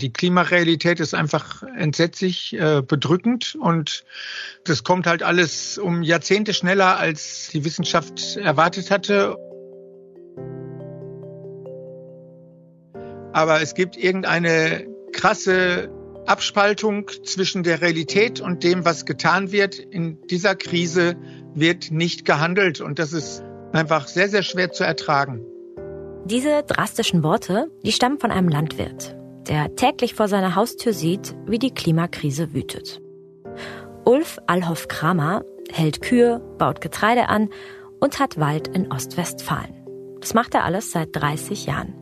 Die Klimarealität ist einfach entsetzlich äh, bedrückend und das kommt halt alles um Jahrzehnte schneller, als die Wissenschaft erwartet hatte. Aber es gibt irgendeine krasse Abspaltung zwischen der Realität und dem, was getan wird. In dieser Krise wird nicht gehandelt und das ist einfach sehr, sehr schwer zu ertragen. Diese drastischen Worte, die stammen von einem Landwirt der täglich vor seiner Haustür sieht, wie die Klimakrise wütet. Ulf Alhoff Kramer hält Kühe, baut Getreide an und hat Wald in Ostwestfalen. Das macht er alles seit 30 Jahren.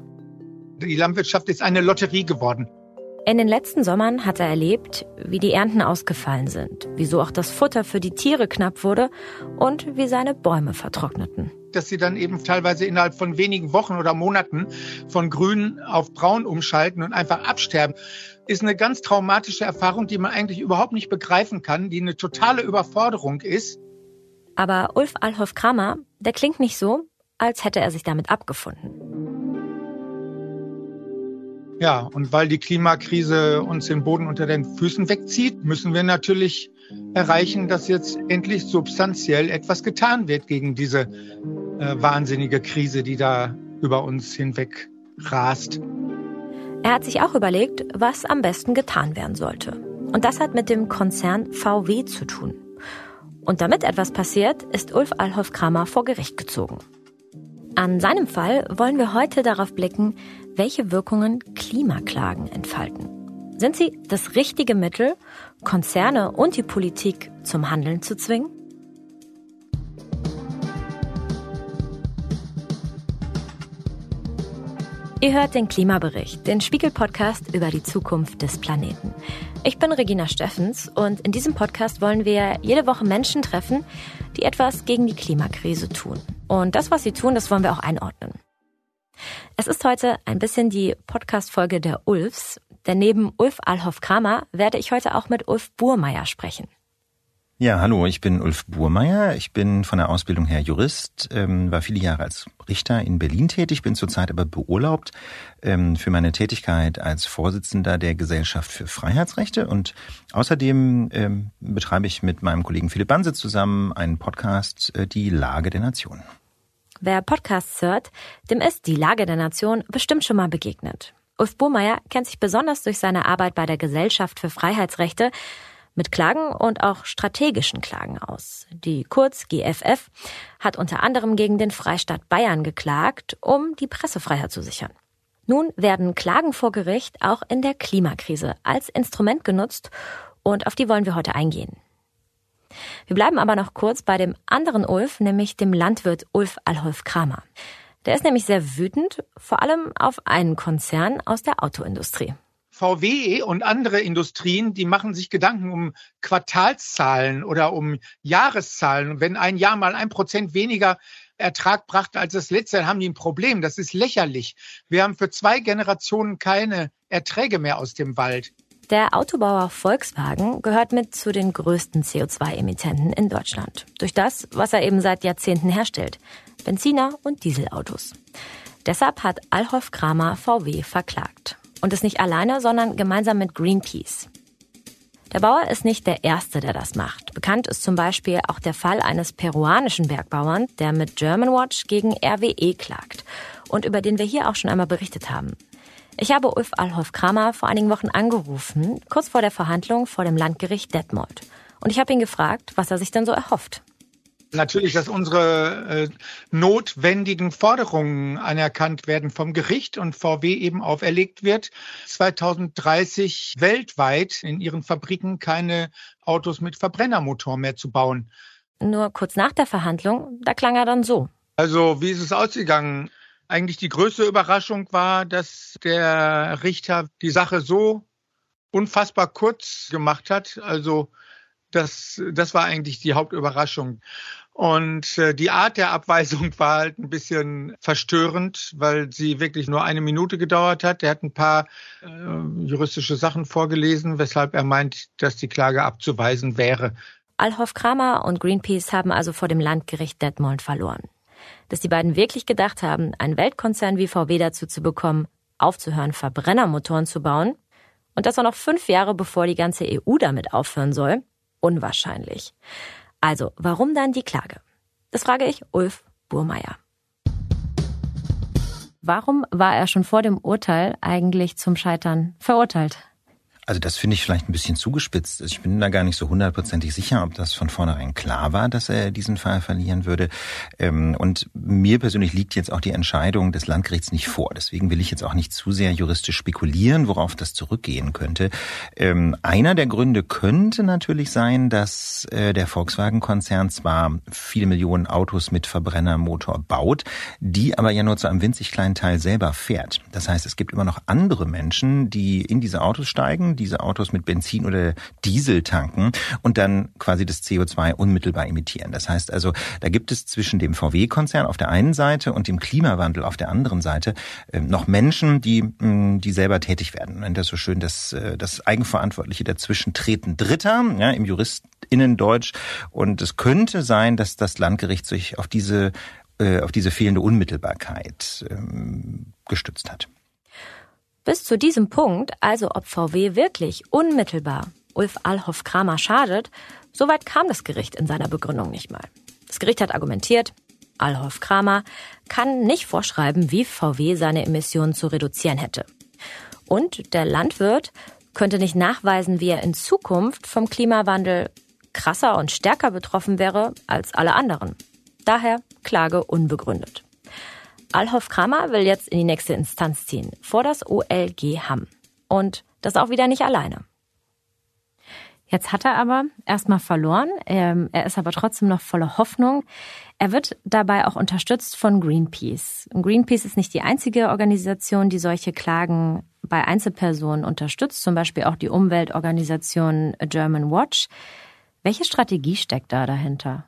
Die Landwirtschaft ist eine Lotterie geworden. In den letzten Sommern hat er erlebt, wie die Ernten ausgefallen sind, wieso auch das Futter für die Tiere knapp wurde und wie seine Bäume vertrockneten dass sie dann eben teilweise innerhalb von wenigen Wochen oder Monaten von grün auf braun umschalten und einfach absterben, ist eine ganz traumatische Erfahrung, die man eigentlich überhaupt nicht begreifen kann, die eine totale Überforderung ist. Aber Ulf Alhoff Kramer, der klingt nicht so, als hätte er sich damit abgefunden. Ja, und weil die Klimakrise uns den Boden unter den Füßen wegzieht, müssen wir natürlich erreichen, dass jetzt endlich substanziell etwas getan wird gegen diese äh, wahnsinnige Krise, die da über uns hinweg rast. Er hat sich auch überlegt, was am besten getan werden sollte. Und das hat mit dem Konzern VW zu tun. Und damit etwas passiert, ist Ulf Alhoff Kramer vor Gericht gezogen. An seinem Fall wollen wir heute darauf blicken, welche Wirkungen Klimaklagen entfalten. Sind sie das richtige Mittel, Konzerne und die Politik zum Handeln zu zwingen? Ihr hört den Klimabericht, den Spiegel-Podcast über die Zukunft des Planeten. Ich bin Regina Steffens und in diesem Podcast wollen wir jede Woche Menschen treffen, die etwas gegen die Klimakrise tun. Und das, was sie tun, das wollen wir auch einordnen. Es ist heute ein bisschen die Podcast-Folge der Ulfs, denn neben Ulf Alhoff Kramer werde ich heute auch mit Ulf Burmeier sprechen. Ja, hallo, ich bin Ulf Burmeier. Ich bin von der Ausbildung her Jurist, ähm, war viele Jahre als Richter in Berlin tätig, bin zurzeit aber beurlaubt ähm, für meine Tätigkeit als Vorsitzender der Gesellschaft für Freiheitsrechte und außerdem ähm, betreibe ich mit meinem Kollegen Philipp Banse zusammen einen Podcast, äh, Die Lage der Nation. Wer Podcasts hört, dem ist die Lage der Nation bestimmt schon mal begegnet. Ulf Burmeier kennt sich besonders durch seine Arbeit bei der Gesellschaft für Freiheitsrechte mit Klagen und auch strategischen Klagen aus. Die Kurz GFF hat unter anderem gegen den Freistaat Bayern geklagt, um die Pressefreiheit zu sichern. Nun werden Klagen vor Gericht auch in der Klimakrise als Instrument genutzt und auf die wollen wir heute eingehen. Wir bleiben aber noch kurz bei dem anderen Ulf, nämlich dem Landwirt Ulf Alholf Kramer. Der ist nämlich sehr wütend, vor allem auf einen Konzern aus der Autoindustrie. VW und andere Industrien, die machen sich Gedanken um Quartalszahlen oder um Jahreszahlen. wenn ein Jahr mal ein Prozent weniger Ertrag brachte als das letzte, dann haben die ein Problem. Das ist lächerlich. Wir haben für zwei Generationen keine Erträge mehr aus dem Wald. Der Autobauer Volkswagen gehört mit zu den größten CO2-Emittenten in Deutschland. Durch das, was er eben seit Jahrzehnten herstellt. Benziner und Dieselautos. Deshalb hat Alhoff Kramer VW verklagt. Und ist nicht alleine, sondern gemeinsam mit Greenpeace. Der Bauer ist nicht der Erste, der das macht. Bekannt ist zum Beispiel auch der Fall eines peruanischen Bergbauern, der mit Germanwatch gegen RWE klagt und über den wir hier auch schon einmal berichtet haben. Ich habe Ulf Alhoff Kramer vor einigen Wochen angerufen, kurz vor der Verhandlung vor dem Landgericht Detmold. Und ich habe ihn gefragt, was er sich denn so erhofft. Natürlich, dass unsere äh, notwendigen Forderungen anerkannt werden vom Gericht und VW eben auferlegt wird, 2030 weltweit in ihren Fabriken keine Autos mit Verbrennermotor mehr zu bauen. Nur kurz nach der Verhandlung, da klang er dann so. Also, wie ist es ausgegangen? Eigentlich die größte Überraschung war, dass der Richter die Sache so unfassbar kurz gemacht hat. Also das, das war eigentlich die Hauptüberraschung. Und äh, die Art der Abweisung war halt ein bisschen verstörend, weil sie wirklich nur eine Minute gedauert hat. Er hat ein paar äh, juristische Sachen vorgelesen, weshalb er meint, dass die Klage abzuweisen wäre. Alhoff Kramer und Greenpeace haben also vor dem Landgericht Detmold verloren. Dass die beiden wirklich gedacht haben, einen Weltkonzern wie VW dazu zu bekommen, aufzuhören, Verbrennermotoren zu bauen, Und das auch noch fünf Jahre bevor die ganze EU damit aufhören soll? Unwahrscheinlich. Also, warum dann die Klage? Das frage ich Ulf Burmeier. Warum war er schon vor dem Urteil eigentlich zum Scheitern verurteilt? Also das finde ich vielleicht ein bisschen zugespitzt. Ich bin da gar nicht so hundertprozentig sicher, ob das von vornherein klar war, dass er diesen Fall verlieren würde. Ähm, und mir persönlich liegt jetzt auch die Entscheidung des Landgerichts nicht vor. Deswegen will ich jetzt auch nicht zu sehr juristisch spekulieren, worauf das zurückgehen könnte. Ähm, einer der Gründe könnte natürlich sein, dass äh, der Volkswagen-Konzern zwar viele Millionen Autos mit Verbrennermotor baut, die aber ja nur zu einem winzig kleinen Teil selber fährt. Das heißt, es gibt immer noch andere Menschen, die in diese Autos steigen, diese Autos mit Benzin oder Diesel tanken und dann quasi das CO2 unmittelbar emittieren. Das heißt also, da gibt es zwischen dem VW-Konzern auf der einen Seite und dem Klimawandel auf der anderen Seite ähm, noch Menschen, die, mm, die selber tätig werden. Und das ist so schön, dass äh, das Eigenverantwortliche dazwischen treten Dritter, ja, im Juristinnendeutsch. Und es könnte sein, dass das Landgericht sich auf diese äh, auf diese fehlende Unmittelbarkeit ähm, gestützt hat. Bis zu diesem Punkt, also ob VW wirklich unmittelbar Ulf Alhoff Kramer schadet, soweit kam das Gericht in seiner Begründung nicht mal. Das Gericht hat argumentiert, Alhoff Kramer kann nicht vorschreiben, wie VW seine Emissionen zu reduzieren hätte. Und der Landwirt könnte nicht nachweisen, wie er in Zukunft vom Klimawandel krasser und stärker betroffen wäre als alle anderen. Daher Klage unbegründet. Alhoff Kramer will jetzt in die nächste Instanz ziehen, vor das OLG Hamm. Und das auch wieder nicht alleine. Jetzt hat er aber erstmal verloren. Ähm, er ist aber trotzdem noch voller Hoffnung. Er wird dabei auch unterstützt von Greenpeace. Greenpeace ist nicht die einzige Organisation, die solche Klagen bei Einzelpersonen unterstützt, zum Beispiel auch die Umweltorganisation German Watch. Welche Strategie steckt da dahinter?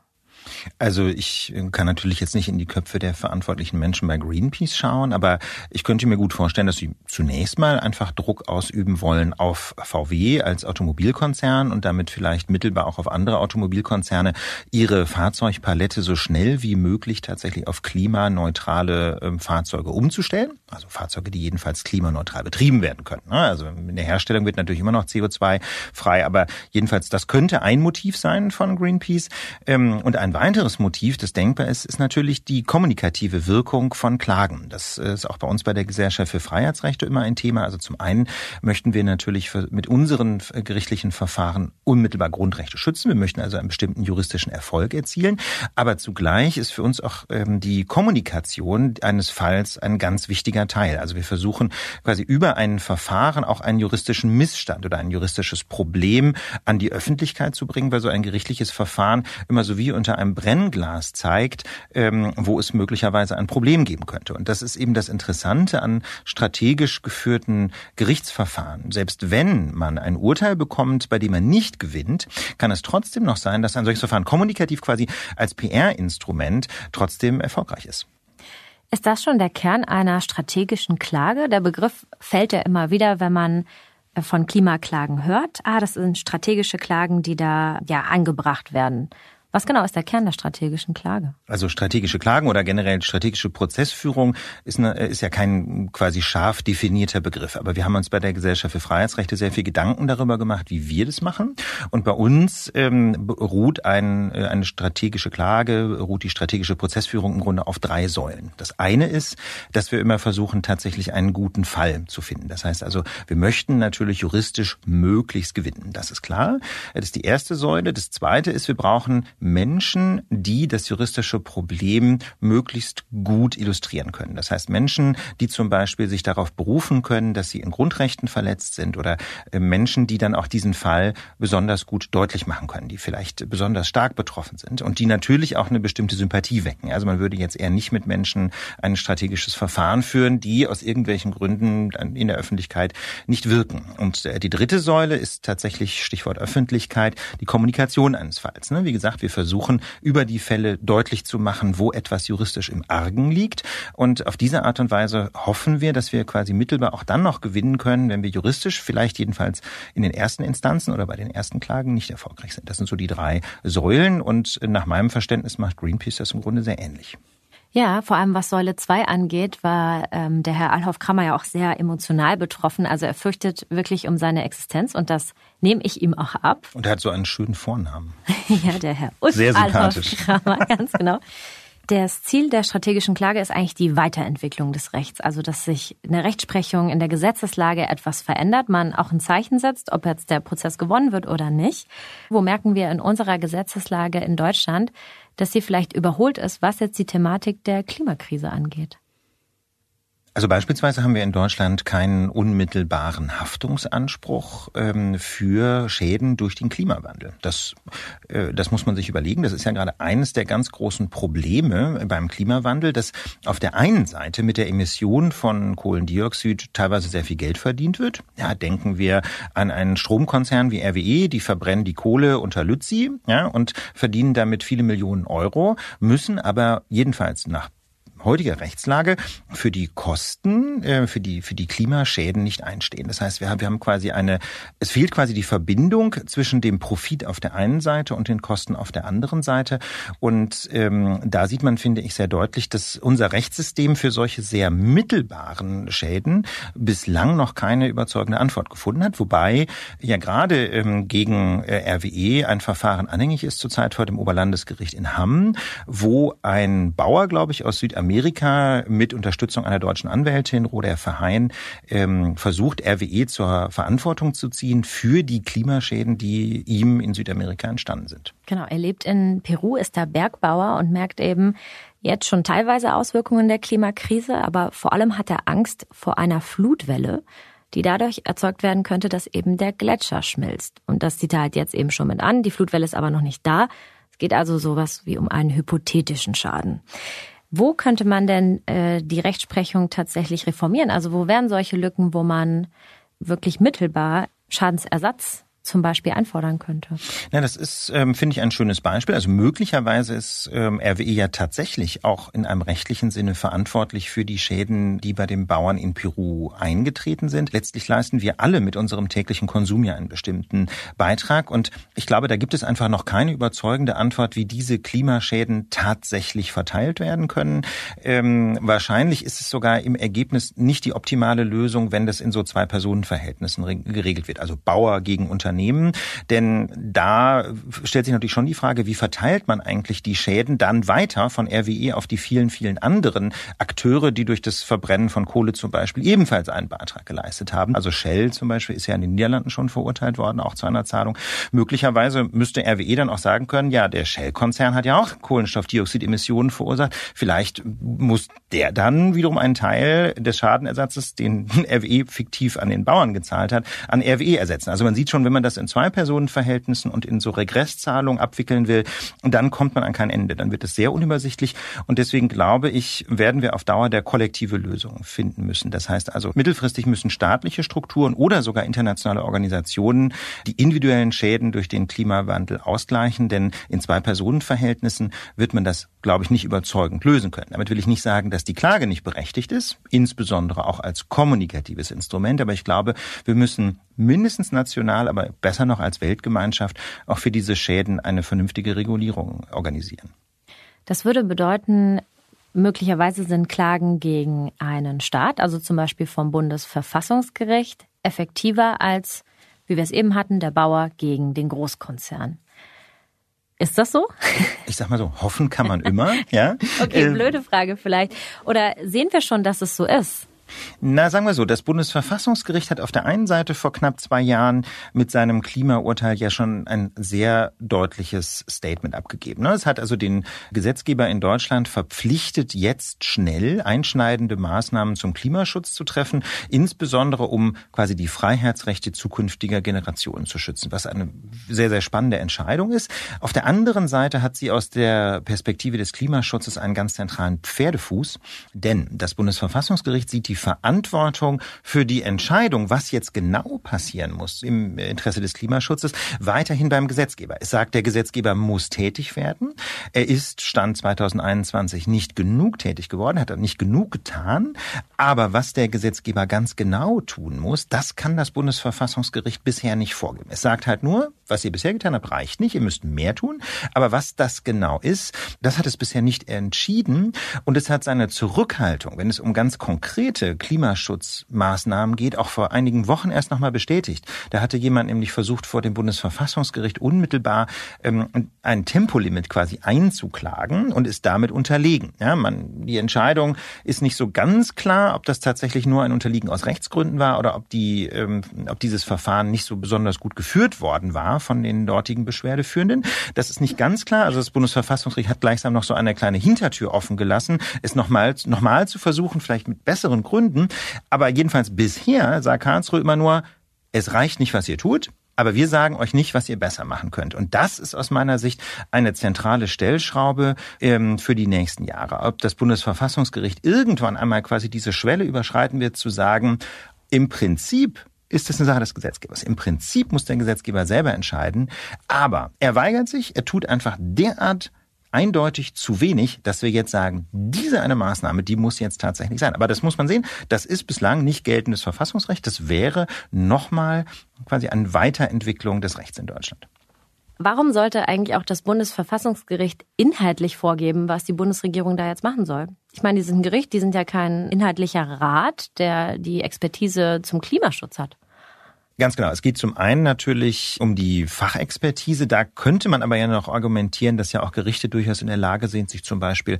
Also ich kann natürlich jetzt nicht in die Köpfe der verantwortlichen Menschen bei Greenpeace schauen, aber ich könnte mir gut vorstellen, dass sie zunächst mal einfach Druck ausüben wollen auf VW als Automobilkonzern und damit vielleicht mittelbar auch auf andere Automobilkonzerne, ihre Fahrzeugpalette so schnell wie möglich tatsächlich auf klimaneutrale ähm, Fahrzeuge umzustellen. Also Fahrzeuge, die jedenfalls klimaneutral betrieben werden können. Ne? Also in der Herstellung wird natürlich immer noch CO2 frei, aber jedenfalls das könnte ein Motiv sein von Greenpeace. Ähm, und ein weiteres Motiv, das denkbar ist, ist natürlich die kommunikative Wirkung von Klagen. Das ist auch bei uns bei der Gesellschaft für Freiheitsrechte immer ein Thema. Also zum einen möchten wir natürlich mit unseren gerichtlichen Verfahren unmittelbar Grundrechte schützen. Wir möchten also einen bestimmten juristischen Erfolg erzielen. Aber zugleich ist für uns auch ähm, die Kommunikation eines Falls ein ganz wichtiger Teil. Also wir versuchen quasi über ein Verfahren auch einen juristischen Missstand oder ein juristisches Problem an die Öffentlichkeit zu bringen, weil so ein gerichtliches Verfahren immer so wie unter einem Brennglas zeigt, ähm, wo es möglicherweise ein Problem geben könnte. Und das ist eben das Interessante an strategisch geführten Gerichtsverfahren. Selbst wenn man ein Urteil bekommt, bei dem man nicht gewinnt, kann es trotzdem noch sein, dass ein solches Verfahren kommunikativ quasi als PR-Instrument trotzdem erfolgreich ist. Ist das schon der Kern einer strategischen Klage? Der Begriff fällt ja immer wieder, wenn man äh, von Klimaklagen hört. Ah, das sind strategische Klagen, die da ja angebracht werden. Was genau ist der Kern der strategischen Klage? Also strategische Klagen oder generell strategische Prozessführung ist, eine, ist ja kein quasi scharf definierter Begriff. Aber wir haben uns bei der Gesellschaft für Freiheitsrechte sehr viel Gedanken darüber gemacht, wie wir das machen. Und bei uns ähm, ruht ein, äh, eine strategische Klage, ruht die strategische Prozessführung im Grunde auf drei Säulen. Das eine ist, dass wir immer versuchen, tatsächlich einen guten Fall zu finden. Das heißt also, wir möchten natürlich juristisch möglichst gewinnen. Das ist klar. Das ist die erste Säule. Das zweite ist, wir brauchen Menschen, die das juristische Problem möglichst gut illustrieren können. Das heißt Menschen, die zum Beispiel sich darauf berufen können, dass sie in Grundrechten verletzt sind oder äh, Menschen, die dann auch diesen Fall besonders gut deutlich machen können, die vielleicht besonders stark betroffen sind und die natürlich auch eine bestimmte Sympathie wecken. Also man würde jetzt eher nicht mit Menschen ein strategisches Verfahren führen, die aus irgendwelchen Gründen in der Öffentlichkeit nicht wirken. Und äh, die dritte Säule ist tatsächlich Stichwort Öffentlichkeit, die Kommunikation eines Falls. Ne? Wie gesagt, wir wir versuchen, über die Fälle deutlich zu machen, wo etwas juristisch im Argen liegt. Und auf diese Art und Weise hoffen wir, dass wir quasi mittelbar auch dann noch gewinnen können, wenn wir juristisch vielleicht jedenfalls in den ersten Instanzen oder bei den ersten Klagen nicht erfolgreich sind. Das sind so die drei Säulen und nach meinem Verständnis macht Greenpeace das im Grunde sehr ähnlich. Ja, vor allem was Säule 2 angeht, war ähm, der Herr Alhoff Krammer ja auch sehr emotional betroffen. Also er fürchtet wirklich um seine Existenz und das nehme ich ihm auch ab. Und er hat so einen schönen Vornamen. ja, der Herr Ulf Sehr sympathisch. Alhoff Krammer, ganz genau. Das Ziel der strategischen Klage ist eigentlich die Weiterentwicklung des Rechts, also dass sich in der Rechtsprechung in der Gesetzeslage etwas verändert, man auch ein Zeichen setzt, ob jetzt der Prozess gewonnen wird oder nicht. Wo merken wir in unserer Gesetzeslage in Deutschland, dass sie vielleicht überholt ist, was jetzt die Thematik der Klimakrise angeht? Also beispielsweise haben wir in Deutschland keinen unmittelbaren Haftungsanspruch ähm, für Schäden durch den Klimawandel. Das, äh, das muss man sich überlegen. Das ist ja gerade eines der ganz großen Probleme beim Klimawandel, dass auf der einen Seite mit der Emission von Kohlendioxid teilweise sehr viel Geld verdient wird. Ja, denken wir an einen Stromkonzern wie RWE, die verbrennen die Kohle unter Lützi ja, und verdienen damit viele Millionen Euro, müssen aber jedenfalls nach heutiger Rechtslage für die Kosten, äh, für die, für die Klimaschäden nicht einstehen. Das heißt, wir haben, wir haben quasi eine, es fehlt quasi die Verbindung zwischen dem Profit auf der einen Seite und den Kosten auf der anderen Seite. Und ähm, da sieht man, finde ich, sehr deutlich, dass unser Rechtssystem für solche sehr mittelbaren Schäden bislang noch keine überzeugende Antwort gefunden hat. Wobei ja gerade ähm, gegen äh, RWE ein Verfahren anhängig ist zurzeit vor dem Oberlandesgericht in Hamm, wo ein Bauer, glaube ich, aus Südamerika Amerika mit Unterstützung einer deutschen Anwältin, Roder Verheyen, ähm, versucht, RWE zur Verantwortung zu ziehen für die Klimaschäden, die ihm in Südamerika entstanden sind. Genau, er lebt in Peru, ist da Bergbauer und merkt eben, jetzt schon teilweise Auswirkungen der Klimakrise, aber vor allem hat er Angst vor einer Flutwelle, die dadurch erzeugt werden könnte, dass eben der Gletscher schmilzt. Und das sieht er halt jetzt eben schon mit an. Die Flutwelle ist aber noch nicht da. Es geht also sowas wie um einen hypothetischen Schaden. Wo könnte man denn äh, die Rechtsprechung tatsächlich reformieren? Also wo wären solche Lücken, wo man wirklich mittelbar Schadensersatz zum Beispiel einfordern könnte. Ja, das ist, ähm, finde ich, ein schönes Beispiel. Also möglicherweise ist ähm, RWE ja tatsächlich auch in einem rechtlichen Sinne verantwortlich für die Schäden, die bei den Bauern in Peru eingetreten sind. Letztlich leisten wir alle mit unserem täglichen Konsum ja einen bestimmten Beitrag. Und ich glaube, da gibt es einfach noch keine überzeugende Antwort, wie diese Klimaschäden tatsächlich verteilt werden können. Ähm, wahrscheinlich ist es sogar im Ergebnis nicht die optimale Lösung, wenn das in so zwei Personenverhältnissen geregelt wird. Also Bauer gegen Unternehmen Unternehmen. Denn da stellt sich natürlich schon die Frage, wie verteilt man eigentlich die Schäden dann weiter von RWE auf die vielen, vielen anderen Akteure, die durch das Verbrennen von Kohle zum Beispiel ebenfalls einen Beitrag geleistet haben. Also Shell zum Beispiel ist ja in den Niederlanden schon verurteilt worden, auch zu einer Zahlung. Möglicherweise müsste RWE dann auch sagen können, ja, der Shell-Konzern hat ja auch Kohlenstoffdioxidemissionen verursacht. Vielleicht muss der dann wiederum einen Teil des Schadenersatzes, den RWE fiktiv an den Bauern gezahlt hat, an RWE ersetzen. Also man sieht schon, wenn man man das in Zwei-Personen-Verhältnissen und in so Regresszahlungen abwickeln will, dann kommt man an kein Ende. Dann wird es sehr unübersichtlich. Und deswegen glaube ich, werden wir auf Dauer der kollektive Lösung finden müssen. Das heißt also, mittelfristig müssen staatliche Strukturen oder sogar internationale Organisationen die individuellen Schäden durch den Klimawandel ausgleichen. Denn in Zwei-Personen-Verhältnissen wird man das, glaube ich, nicht überzeugend lösen können. Damit will ich nicht sagen, dass die Klage nicht berechtigt ist, insbesondere auch als kommunikatives Instrument. Aber ich glaube, wir müssen mindestens national, aber besser noch als Weltgemeinschaft auch für diese Schäden eine vernünftige Regulierung organisieren. Das würde bedeuten, möglicherweise sind Klagen gegen einen Staat, also zum Beispiel vom Bundesverfassungsgericht, effektiver als, wie wir es eben hatten, der Bauer gegen den Großkonzern. Ist das so? Ich sag mal so, hoffen kann man immer, ja. okay, ähm, blöde Frage vielleicht. Oder sehen wir schon, dass es so ist? Na, sagen wir so, das Bundesverfassungsgericht hat auf der einen Seite vor knapp zwei Jahren mit seinem Klimaurteil ja schon ein sehr deutliches Statement abgegeben. Ne? Es hat also den Gesetzgeber in Deutschland verpflichtet, jetzt schnell einschneidende Maßnahmen zum Klimaschutz zu treffen, insbesondere um quasi die Freiheitsrechte zukünftiger Generationen zu schützen, was eine sehr, sehr spannende Entscheidung ist. Auf der anderen Seite hat sie aus der Perspektive des Klimaschutzes einen ganz zentralen Pferdefuß, denn das Bundesverfassungsgericht sieht die Verantwortung für die Entscheidung, was jetzt genau passieren muss im Interesse des Klimaschutzes, weiterhin beim Gesetzgeber. Es sagt, der Gesetzgeber muss tätig werden. Er ist Stand 2021 nicht genug tätig geworden, hat er nicht genug getan. Aber was der Gesetzgeber ganz genau tun muss, das kann das Bundesverfassungsgericht bisher nicht vorgeben. Es sagt halt nur, was ihr bisher getan habt, reicht nicht, ihr müsst mehr tun. Aber was das genau ist, das hat es bisher nicht entschieden und es hat seine Zurückhaltung, wenn es um ganz konkrete Klimaschutzmaßnahmen geht, auch vor einigen Wochen erst nochmal bestätigt. Da hatte jemand nämlich versucht, vor dem Bundesverfassungsgericht unmittelbar ähm, ein Tempolimit quasi einzuklagen und ist damit unterlegen. Ja, man, die Entscheidung ist nicht so ganz klar, ob das tatsächlich nur ein Unterliegen aus Rechtsgründen war oder ob die, ähm, ob dieses Verfahren nicht so besonders gut geführt worden war von den dortigen Beschwerdeführenden. Das ist nicht ganz klar. Also das Bundesverfassungsgericht hat gleichsam noch so eine kleine Hintertür offen gelassen, es nochmal nochmal zu versuchen, vielleicht mit besseren Gründen. Aber jedenfalls bisher sagt Karlsruhe immer nur, es reicht nicht, was ihr tut. Aber wir sagen euch nicht, was ihr besser machen könnt. Und das ist aus meiner Sicht eine zentrale Stellschraube ähm, für die nächsten Jahre. Ob das Bundesverfassungsgericht irgendwann einmal quasi diese Schwelle überschreiten wird, zu sagen, im Prinzip ist das eine Sache des Gesetzgebers. Im Prinzip muss der Gesetzgeber selber entscheiden, aber er weigert sich, er tut einfach derart eindeutig zu wenig, dass wir jetzt sagen, diese eine Maßnahme, die muss jetzt tatsächlich sein. Aber das muss man sehen, das ist bislang nicht geltendes Verfassungsrecht. Das wäre nochmal quasi eine Weiterentwicklung des Rechts in Deutschland. Warum sollte eigentlich auch das Bundesverfassungsgericht inhaltlich vorgeben, was die Bundesregierung da jetzt machen soll? Ich meine, die sind ein Gericht, die sind ja kein inhaltlicher Rat, der die Expertise zum Klimaschutz hat. Ganz genau. Es geht zum einen natürlich um die Fachexpertise. Da könnte man aber ja noch argumentieren, dass ja auch Gerichte durchaus in der Lage sind, sich zum Beispiel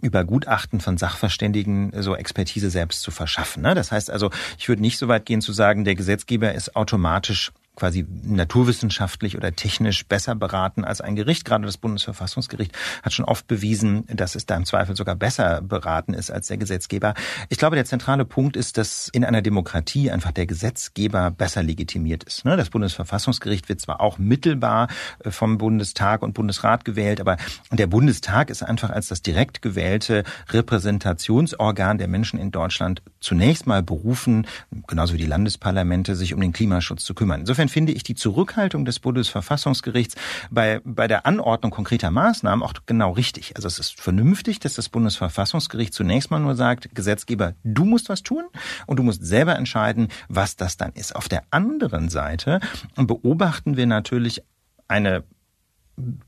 über Gutachten von Sachverständigen so Expertise selbst zu verschaffen. Ne? Das heißt also, ich würde nicht so weit gehen zu sagen, der Gesetzgeber ist automatisch quasi naturwissenschaftlich oder technisch besser beraten als ein Gericht. Gerade das Bundesverfassungsgericht hat schon oft bewiesen, dass es da im Zweifel sogar besser beraten ist als der Gesetzgeber. Ich glaube, der zentrale Punkt ist, dass in einer Demokratie einfach der Gesetzgeber besser legitimiert ist. Ne, das Bundesverfassungsgericht wird zwar auch mittelbar äh, vom Bundestag und Bundesrat gewählt, aber der Bundestag ist einfach als das direkt gewählte Repräsentationsorgan der Menschen in Deutschland zunächst mal berufen, genauso wie die Landesparlamente, sich um den Klimaschutz zu kümmern. Insofern finde ich die Zurückhaltung des Bundesverfassungsgerichts bei, bei der Anordnung konkreter Maßnahmen auch genau richtig. Also es ist vernünftig, dass das Bundesverfassungsgericht zunächst mal nur sagt, Gesetzgeber, du musst was tun und du musst selber entscheiden, was das dann ist. Auf der anderen Seite beobachten wir natürlich eine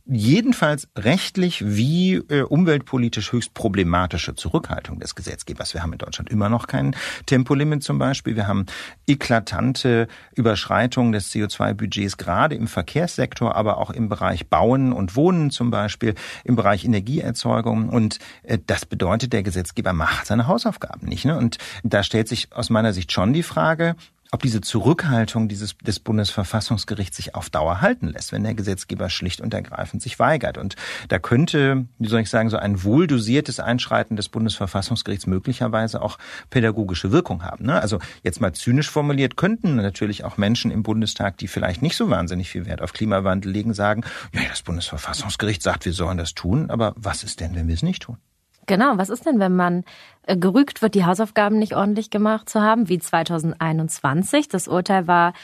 jedenfalls rechtlich wie äh, umweltpolitisch höchst problematische Zurückhaltung des Gesetzgebers. Wir haben in Deutschland immer noch kein Tempolimit zum Beispiel. Wir haben eklatante Überschreitungen des CO2-Budgets gerade im Verkehrssektor, aber auch im Bereich Bauen und Wohnen zum Beispiel, im Bereich Energieerzeugung. Und äh, das bedeutet, der Gesetzgeber macht seine Hausaufgaben nicht. Ne? Und da stellt sich aus meiner Sicht schon die Frage, ob diese Zurückhaltung dieses, des Bundesverfassungsgerichts sich auf Dauer halten lässt, wenn der Gesetzgeber schlicht und ergreifend sich weigert. Und da könnte, wie soll ich sagen, so ein wohldosiertes Einschreiten des Bundesverfassungsgerichts möglicherweise auch pädagogische Wirkung haben. Ne? Also jetzt mal zynisch formuliert, könnten natürlich auch Menschen im Bundestag, die vielleicht nicht so wahnsinnig viel Wert auf Klimawandel legen, sagen, ja, das Bundesverfassungsgericht sagt, wir sollen das tun, aber was ist denn, wenn wir es nicht tun? Genau, was ist denn, wenn man äh, gerügt wird, die Hausaufgaben nicht ordentlich gemacht zu haben, wie 2021? Das Urteil war,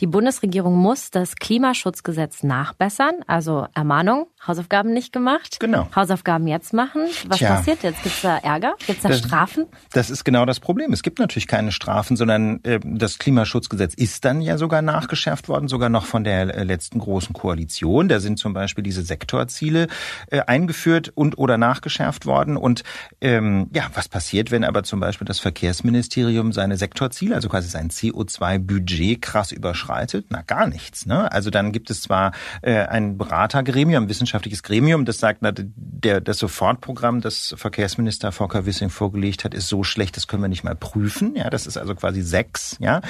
die Bundesregierung muss das Klimaschutzgesetz nachbessern, also Ermahnung, Hausaufgaben nicht gemacht. Genau. Hausaufgaben jetzt machen. Was Tja. passiert jetzt? Gibt es da Ärger? Gibt es da das, Strafen? Das ist genau das Problem. Es gibt natürlich keine Strafen, sondern äh, das Klimaschutzgesetz ist dann ja sogar nachgeschärft worden, sogar noch von der äh, letzten großen Koalition. Da sind zum Beispiel diese Sektorziele äh, eingeführt und oder nachgeschärft worden. Und ähm, ja, was passiert, wenn aber zum Beispiel das Verkehrsministerium seine Sektorziele, also quasi sein CO2-Budget krass überschreitet? Na, gar nichts. Ne? Also dann gibt es zwar äh, ein Beratergremium, ein wissenschaftliches Gremium, das sagt, na, der, das Sofortprogramm, das Verkehrsminister Volker Wissing vorgelegt hat, ist so schlecht, das können wir nicht mal prüfen. Ja, das ist also quasi sechs. Ja,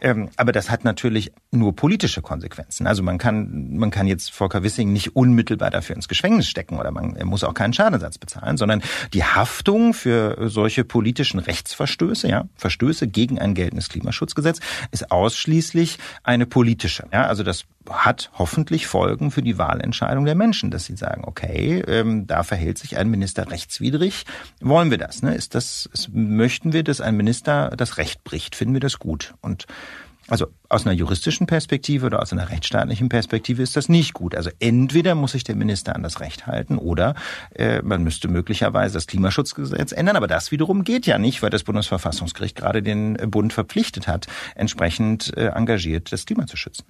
ähm, aber das hat natürlich nur politische Konsequenzen. Also man kann, man kann jetzt Volker Wissing nicht unmittelbar dafür ins Gefängnis stecken oder man muss auch keinen Schadenersatz bezahlen, sondern die Haftung für solche politischen Rechtsverstöße, ja, Verstöße gegen ein geltendes Klimaschutzgesetz, ist ausschließlich eine politische. Ja, also das hat hoffentlich Folgen für die Wahlentscheidung der Menschen, dass sie sagen, okay, ähm, da verhält sich ein Minister rechtswidrig. Wollen wir das? Ne? Ist das, ist, möchten wir, dass ein Minister das Recht bricht? Finden wir das gut? Und also aus einer juristischen Perspektive oder aus einer rechtsstaatlichen Perspektive ist das nicht gut. Also entweder muss sich der Minister an das Recht halten oder äh, man müsste möglicherweise das Klimaschutzgesetz ändern. Aber das wiederum geht ja nicht, weil das Bundesverfassungsgericht gerade den Bund verpflichtet hat, entsprechend äh, engagiert das Klima zu schützen.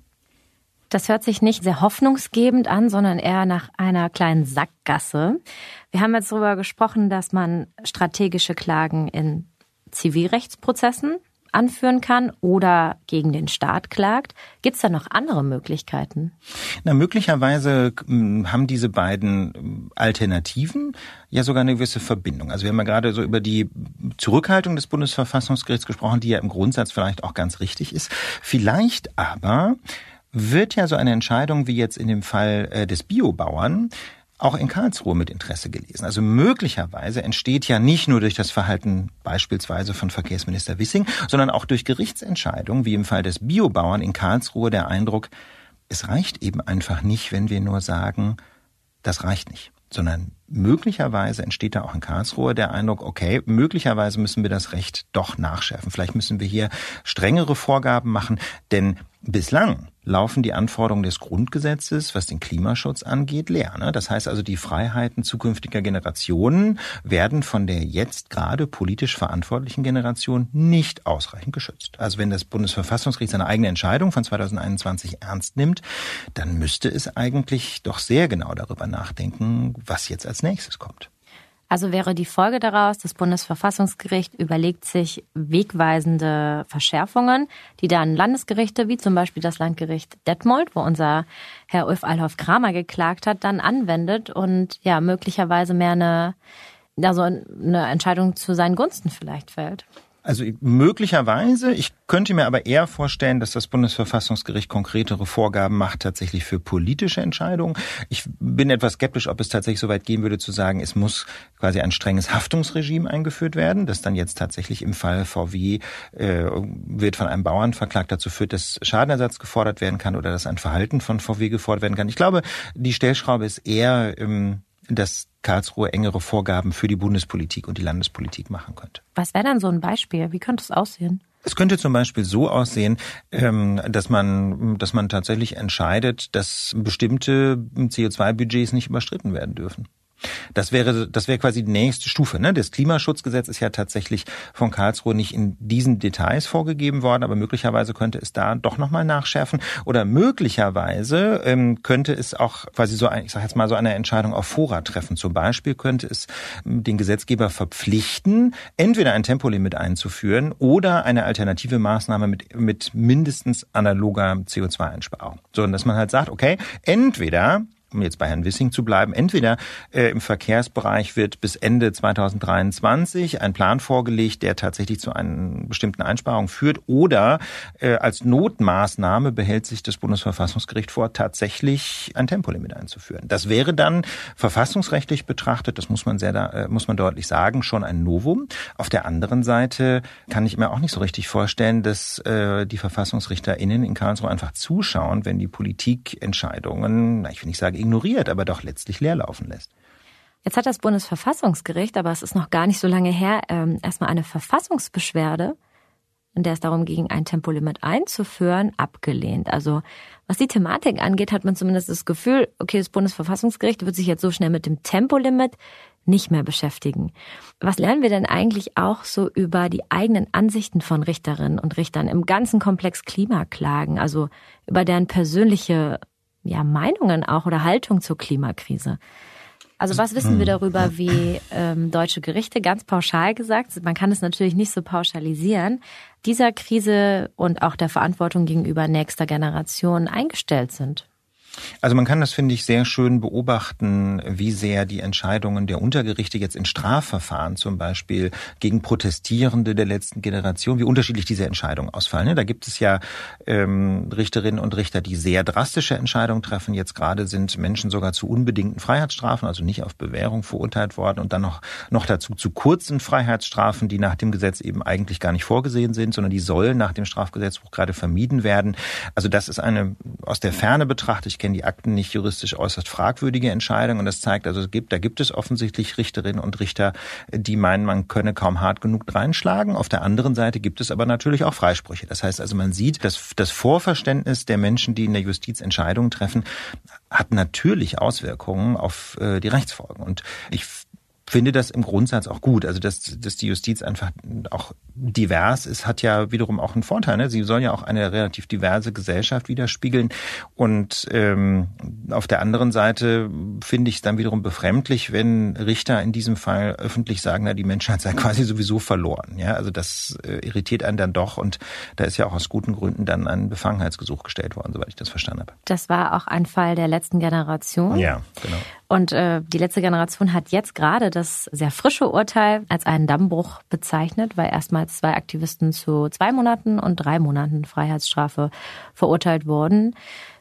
Das hört sich nicht sehr hoffnungsgebend an, sondern eher nach einer kleinen Sackgasse. Wir haben jetzt darüber gesprochen, dass man strategische Klagen in Zivilrechtsprozessen anführen kann oder gegen den Staat klagt. Gibt es da noch andere Möglichkeiten? Na, möglicherweise hm, haben diese beiden hm, Alternativen ja sogar eine gewisse Verbindung. Also wir haben ja gerade so über die Zurückhaltung des Bundesverfassungsgerichts gesprochen, die ja im Grundsatz vielleicht auch ganz richtig ist. Vielleicht aber wird ja so eine Entscheidung wie jetzt in dem Fall äh, des Biobauern auch in Karlsruhe mit Interesse gelesen. Also möglicherweise entsteht ja nicht nur durch das Verhalten beispielsweise von Verkehrsminister Wissing, sondern auch durch Gerichtsentscheidungen, wie im Fall des Biobauern in Karlsruhe, der Eindruck, es reicht eben einfach nicht, wenn wir nur sagen, das reicht nicht, sondern möglicherweise entsteht da auch in Karlsruhe der Eindruck, okay, möglicherweise müssen wir das Recht doch nachschärfen. Vielleicht müssen wir hier strengere Vorgaben machen, denn bislang laufen die Anforderungen des Grundgesetzes, was den Klimaschutz angeht, leer. Ne? Das heißt also, die Freiheiten zukünftiger Generationen werden von der jetzt gerade politisch verantwortlichen Generation nicht ausreichend geschützt. Also wenn das Bundesverfassungsgericht seine eigene Entscheidung von 2021 ernst nimmt, dann müsste es eigentlich doch sehr genau darüber nachdenken, was jetzt als nächstes kommt. Also wäre die Folge daraus, das Bundesverfassungsgericht überlegt sich wegweisende Verschärfungen, die dann Landesgerichte, wie zum Beispiel das Landgericht Detmold, wo unser Herr Ulf Alhoff Kramer geklagt hat, dann anwendet und ja möglicherweise mehr eine, also eine Entscheidung zu seinen Gunsten vielleicht fällt. Also möglicherweise, ich könnte mir aber eher vorstellen, dass das Bundesverfassungsgericht konkretere Vorgaben macht tatsächlich für politische Entscheidungen. Ich bin etwas skeptisch, ob es tatsächlich so weit gehen würde zu sagen, es muss quasi ein strenges Haftungsregime eingeführt werden, das dann jetzt tatsächlich im Fall VW äh, wird von einem Bauern verklagt dazu führt, dass Schadenersatz gefordert werden kann oder dass ein Verhalten von VW gefordert werden kann. Ich glaube, die Stellschraube ist eher ähm, dass Karlsruhe engere Vorgaben für die Bundespolitik und die Landespolitik machen könnte. Was wäre dann so ein Beispiel? Wie könnte es aussehen? Es könnte zum Beispiel so aussehen, ähm, dass man, dass man tatsächlich entscheidet, dass bestimmte CO2-Budgets nicht überstritten werden dürfen. Das wäre, das wäre quasi die nächste Stufe. Ne? Das Klimaschutzgesetz ist ja tatsächlich von Karlsruhe nicht in diesen Details vorgegeben worden, aber möglicherweise könnte es da doch nochmal nachschärfen. Oder möglicherweise ähm, könnte es auch quasi so, ein, ich sage jetzt mal so eine Entscheidung auf Vorrat treffen. Zum Beispiel könnte es ähm, den Gesetzgeber verpflichten, entweder ein Tempolimit einzuführen oder eine alternative Maßnahme mit, mit mindestens analoger CO2-Einsparung. So, dass man halt sagt, okay, entweder um jetzt bei Herrn Wissing zu bleiben, entweder äh, im Verkehrsbereich wird bis Ende 2023 ein Plan vorgelegt, der tatsächlich zu einer bestimmten Einsparung führt, oder äh, als Notmaßnahme behält sich das Bundesverfassungsgericht vor, tatsächlich ein Tempolimit einzuführen. Das wäre dann verfassungsrechtlich betrachtet, das muss man sehr, äh, muss man deutlich sagen, schon ein Novum. Auf der anderen Seite kann ich mir auch nicht so richtig vorstellen, dass äh, die VerfassungsrichterInnen in Karlsruhe einfach zuschauen, wenn die Politikentscheidungen, ich will nicht sagen ignoriert, aber doch letztlich leerlaufen lässt. Jetzt hat das Bundesverfassungsgericht, aber es ist noch gar nicht so lange her, ähm, erstmal eine Verfassungsbeschwerde, in der es darum ging, ein Tempolimit einzuführen, abgelehnt. Also was die Thematik angeht, hat man zumindest das Gefühl, okay, das Bundesverfassungsgericht wird sich jetzt so schnell mit dem Tempolimit nicht mehr beschäftigen. Was lernen wir denn eigentlich auch so über die eigenen Ansichten von Richterinnen und Richtern im ganzen Komplex Klimaklagen, also über deren persönliche ja, Meinungen auch oder Haltung zur Klimakrise. Also was wissen wir darüber, wie ähm, deutsche Gerichte, ganz pauschal gesagt, man kann es natürlich nicht so pauschalisieren, dieser Krise und auch der Verantwortung gegenüber nächster Generation eingestellt sind? Also man kann das, finde ich, sehr schön beobachten, wie sehr die Entscheidungen der Untergerichte jetzt in Strafverfahren zum Beispiel gegen Protestierende der letzten Generation, wie unterschiedlich diese Entscheidungen ausfallen. Ne? Da gibt es ja ähm, Richterinnen und Richter, die sehr drastische Entscheidungen treffen. Jetzt gerade sind Menschen sogar zu unbedingten Freiheitsstrafen, also nicht auf Bewährung verurteilt worden und dann noch, noch dazu zu kurzen Freiheitsstrafen, die nach dem Gesetz eben eigentlich gar nicht vorgesehen sind, sondern die sollen nach dem Strafgesetzbuch gerade vermieden werden. Also das ist eine aus der Ferne betrachtet, kenne die Akten nicht juristisch äußerst fragwürdige Entscheidung und das zeigt, also es gibt, da gibt es offensichtlich Richterinnen und Richter, die meinen, man könne kaum hart genug reinschlagen. Auf der anderen Seite gibt es aber natürlich auch Freisprüche. Das heißt also, man sieht, dass das Vorverständnis der Menschen, die in der Justiz Entscheidungen treffen, hat natürlich Auswirkungen auf äh, die Rechtsfolgen. Und ich finde das im Grundsatz auch gut. Also dass, dass die Justiz einfach auch divers ist, hat ja wiederum auch einen Vorteil. Ne? Sie soll ja auch eine relativ diverse Gesellschaft widerspiegeln. Und ähm, auf der anderen Seite finde ich es dann wiederum befremdlich, wenn Richter in diesem Fall öffentlich sagen, na, die Menschheit sei quasi sowieso verloren. Ja, also das äh, irritiert einen dann doch und da ist ja auch aus guten Gründen dann ein Befangenheitsgesuch gestellt worden, soweit ich das verstanden habe. Das war auch ein Fall der letzten Generation. Ja, genau. Und äh, die letzte Generation hat jetzt gerade das sehr frische Urteil als einen Dammbruch bezeichnet, weil erstmals zwei Aktivisten zu zwei Monaten und drei Monaten Freiheitsstrafe verurteilt wurden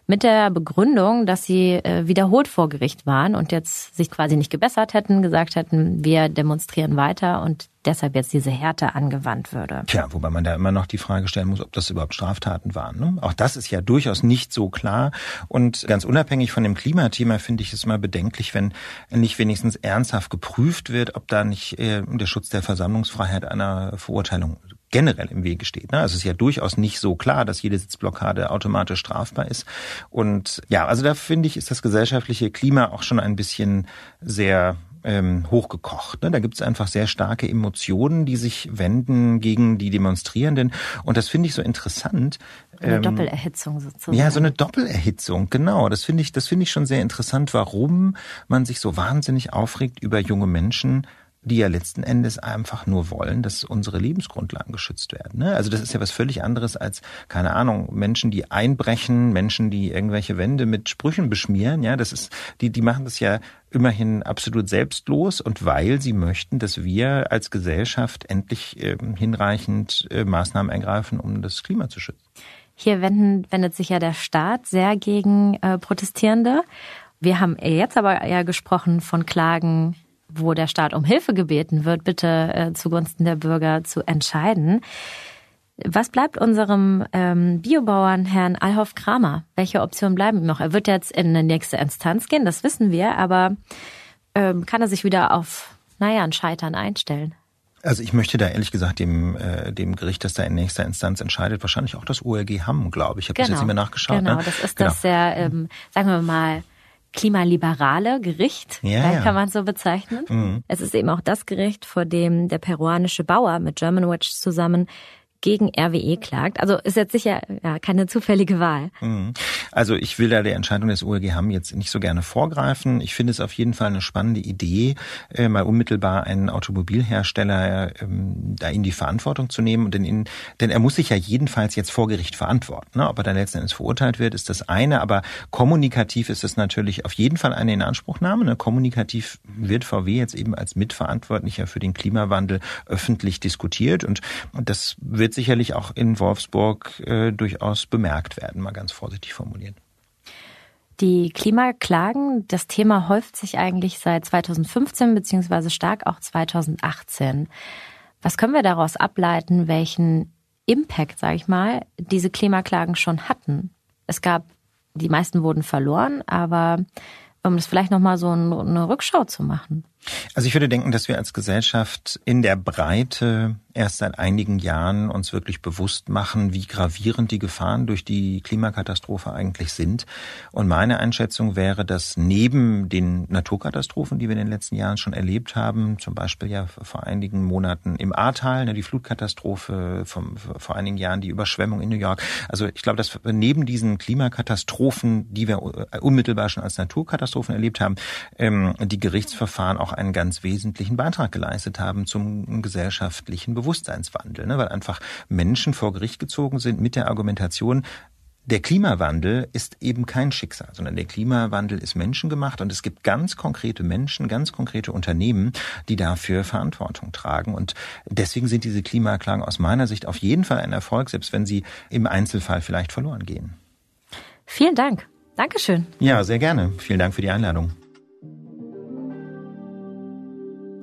mit der Begründung, dass sie äh, wiederholt vor Gericht waren und jetzt sich quasi nicht gebessert hätten, gesagt hätten, wir demonstrieren weiter und deshalb jetzt diese Härte angewandt würde. Tja, wobei man da immer noch die Frage stellen muss, ob das überhaupt Straftaten waren. Ne? Auch das ist ja durchaus nicht so klar. Und ganz unabhängig von dem Klimathema finde ich es mal bedenklich, wenn nicht wenigstens ernsthaft geprüft wird, ob da nicht äh, der Schutz der Versammlungsfreiheit einer Verurteilung generell im Wege steht. Ne? Also es ist ja durchaus nicht so klar, dass jede Sitzblockade automatisch strafbar ist. Und ja, also da finde ich, ist das gesellschaftliche Klima auch schon ein bisschen sehr ähm, hochgekocht. Ne? Da gibt es einfach sehr starke Emotionen, die sich wenden gegen die Demonstrierenden. Und das finde ich so interessant. Eine ähm, Doppelerhitzung sozusagen. Ja, so eine Doppelerhitzung, genau. Das finde ich, das finde ich schon sehr interessant, warum man sich so wahnsinnig aufregt über junge Menschen, die ja letzten Endes einfach nur wollen, dass unsere Lebensgrundlagen geschützt werden. Ne? Also das ist ja was völlig anderes als, keine Ahnung, Menschen, die einbrechen, Menschen, die irgendwelche Wände mit Sprüchen beschmieren. Ja, das ist, die, die machen das ja immerhin absolut selbstlos und weil sie möchten, dass wir als Gesellschaft endlich äh, hinreichend äh, Maßnahmen ergreifen, um das Klima zu schützen. Hier wenden, wendet sich ja der Staat sehr gegen äh, Protestierende. Wir haben jetzt aber ja gesprochen von Klagen wo der Staat um Hilfe gebeten wird, bitte äh, zugunsten der Bürger zu entscheiden. Was bleibt unserem ähm, Biobauern Herrn Alhoff Kramer? Welche Optionen bleiben noch? Er wird jetzt in eine nächste Instanz gehen, das wissen wir, aber ähm, kann er sich wieder auf, naja, ein Scheitern einstellen? Also ich möchte da ehrlich gesagt dem, äh, dem Gericht, das da in nächster Instanz entscheidet, wahrscheinlich auch das OLG Hamm, glaube ich. Ich habe genau, das jetzt genau. nicht mehr nachgeschaut. Genau, ne? das ist genau. das sehr, ähm, sagen wir mal, klimaliberale Gericht, ja, ja. kann man so bezeichnen. Mhm. Es ist eben auch das Gericht, vor dem der peruanische Bauer mit Germanwatch zusammen gegen RWE klagt. Also ist jetzt sicher ja, keine zufällige Wahl. Mhm. Also ich will da der Entscheidung des OLG Hamm jetzt nicht so gerne vorgreifen. Ich finde es auf jeden Fall eine spannende Idee, äh, mal unmittelbar einen Automobilhersteller ähm, da in die Verantwortung zu nehmen. Denn, in, denn er muss sich ja jedenfalls jetzt vor Gericht verantworten. Ne? Ob er dann letzten Endes verurteilt wird, ist das eine. Aber kommunikativ ist es natürlich auf jeden Fall eine Inanspruchnahme. Ne? Kommunikativ wird VW jetzt eben als Mitverantwortlicher für den Klimawandel öffentlich diskutiert. Und das wird wird sicherlich auch in Wolfsburg äh, durchaus bemerkt werden, mal ganz vorsichtig formuliert. Die Klimaklagen, das Thema häuft sich eigentlich seit 2015 beziehungsweise stark auch 2018. Was können wir daraus ableiten, welchen Impact, sage ich mal, diese Klimaklagen schon hatten? Es gab, die meisten wurden verloren, aber um das vielleicht nochmal so eine Rückschau zu machen. Also ich würde denken, dass wir als Gesellschaft in der Breite erst seit einigen Jahren uns wirklich bewusst machen, wie gravierend die Gefahren durch die Klimakatastrophe eigentlich sind. Und meine Einschätzung wäre, dass neben den Naturkatastrophen, die wir in den letzten Jahren schon erlebt haben, zum Beispiel ja vor einigen Monaten im Ahrtal, ne, die Flutkatastrophe, vom, vor einigen Jahren die Überschwemmung in New York. Also ich glaube, dass neben diesen Klimakatastrophen, die wir unmittelbar schon als Naturkatastrophen erlebt haben, ähm, die Gerichtsverfahren auch einen ganz wesentlichen Beitrag geleistet haben zum gesellschaftlichen Bewusstseinswandel, ne? weil einfach Menschen vor Gericht gezogen sind mit der Argumentation, der Klimawandel ist eben kein Schicksal, sondern der Klimawandel ist menschengemacht und es gibt ganz konkrete Menschen, ganz konkrete Unternehmen, die dafür Verantwortung tragen. Und deswegen sind diese Klimaklagen aus meiner Sicht auf jeden Fall ein Erfolg, selbst wenn sie im Einzelfall vielleicht verloren gehen. Vielen Dank. Dankeschön. Ja, sehr gerne. Vielen Dank für die Einladung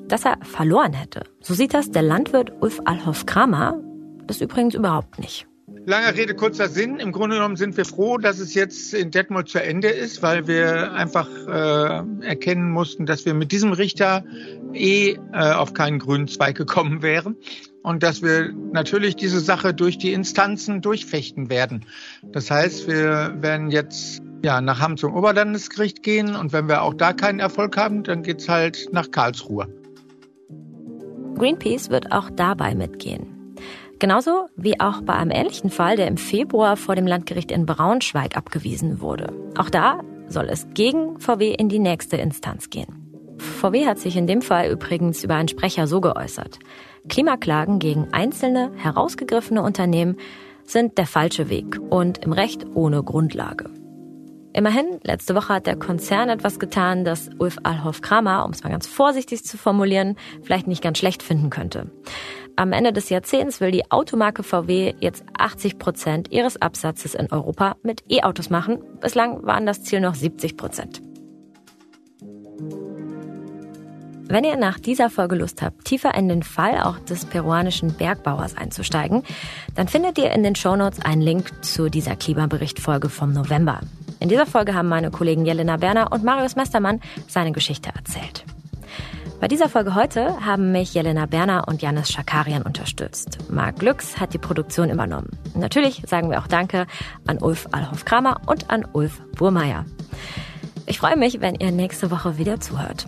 dass er verloren hätte. So sieht das der Landwirt Ulf Alhoff Kramer das übrigens überhaupt nicht. Langer Rede, kurzer Sinn. Im Grunde genommen sind wir froh, dass es jetzt in Detmold zu Ende ist, weil wir einfach äh, erkennen mussten, dass wir mit diesem Richter eh äh, auf keinen grünen Zweig gekommen wären und dass wir natürlich diese Sache durch die Instanzen durchfechten werden. Das heißt, wir werden jetzt ja, nach Hamm zum Oberlandesgericht gehen und wenn wir auch da keinen Erfolg haben, dann geht's halt nach Karlsruhe. Greenpeace wird auch dabei mitgehen. Genauso wie auch bei einem ähnlichen Fall, der im Februar vor dem Landgericht in Braunschweig abgewiesen wurde. Auch da soll es gegen VW in die nächste Instanz gehen. VW hat sich in dem Fall übrigens über einen Sprecher so geäußert. Klimaklagen gegen einzelne, herausgegriffene Unternehmen sind der falsche Weg und im Recht ohne Grundlage. Immerhin, letzte Woche hat der Konzern etwas getan, das Ulf Alhoff Kramer, um es mal ganz vorsichtig zu formulieren, vielleicht nicht ganz schlecht finden könnte. Am Ende des Jahrzehnts will die Automarke VW jetzt 80 Prozent ihres Absatzes in Europa mit E-Autos machen. Bislang waren das Ziel noch 70 Prozent. Wenn ihr nach dieser Folge Lust habt, tiefer in den Fall auch des peruanischen Bergbauers einzusteigen, dann findet ihr in den Shownotes einen Link zu dieser Klimaberichtfolge vom November. In dieser Folge haben meine Kollegen Jelena Berner und Marius Mestermann seine Geschichte erzählt. Bei dieser Folge heute haben mich Jelena Berner und Janis Schakarian unterstützt. Marc Glücks hat die Produktion übernommen. Natürlich sagen wir auch Danke an Ulf Alhoff-Kramer und an Ulf Burmeier. Ich freue mich, wenn ihr nächste Woche wieder zuhört.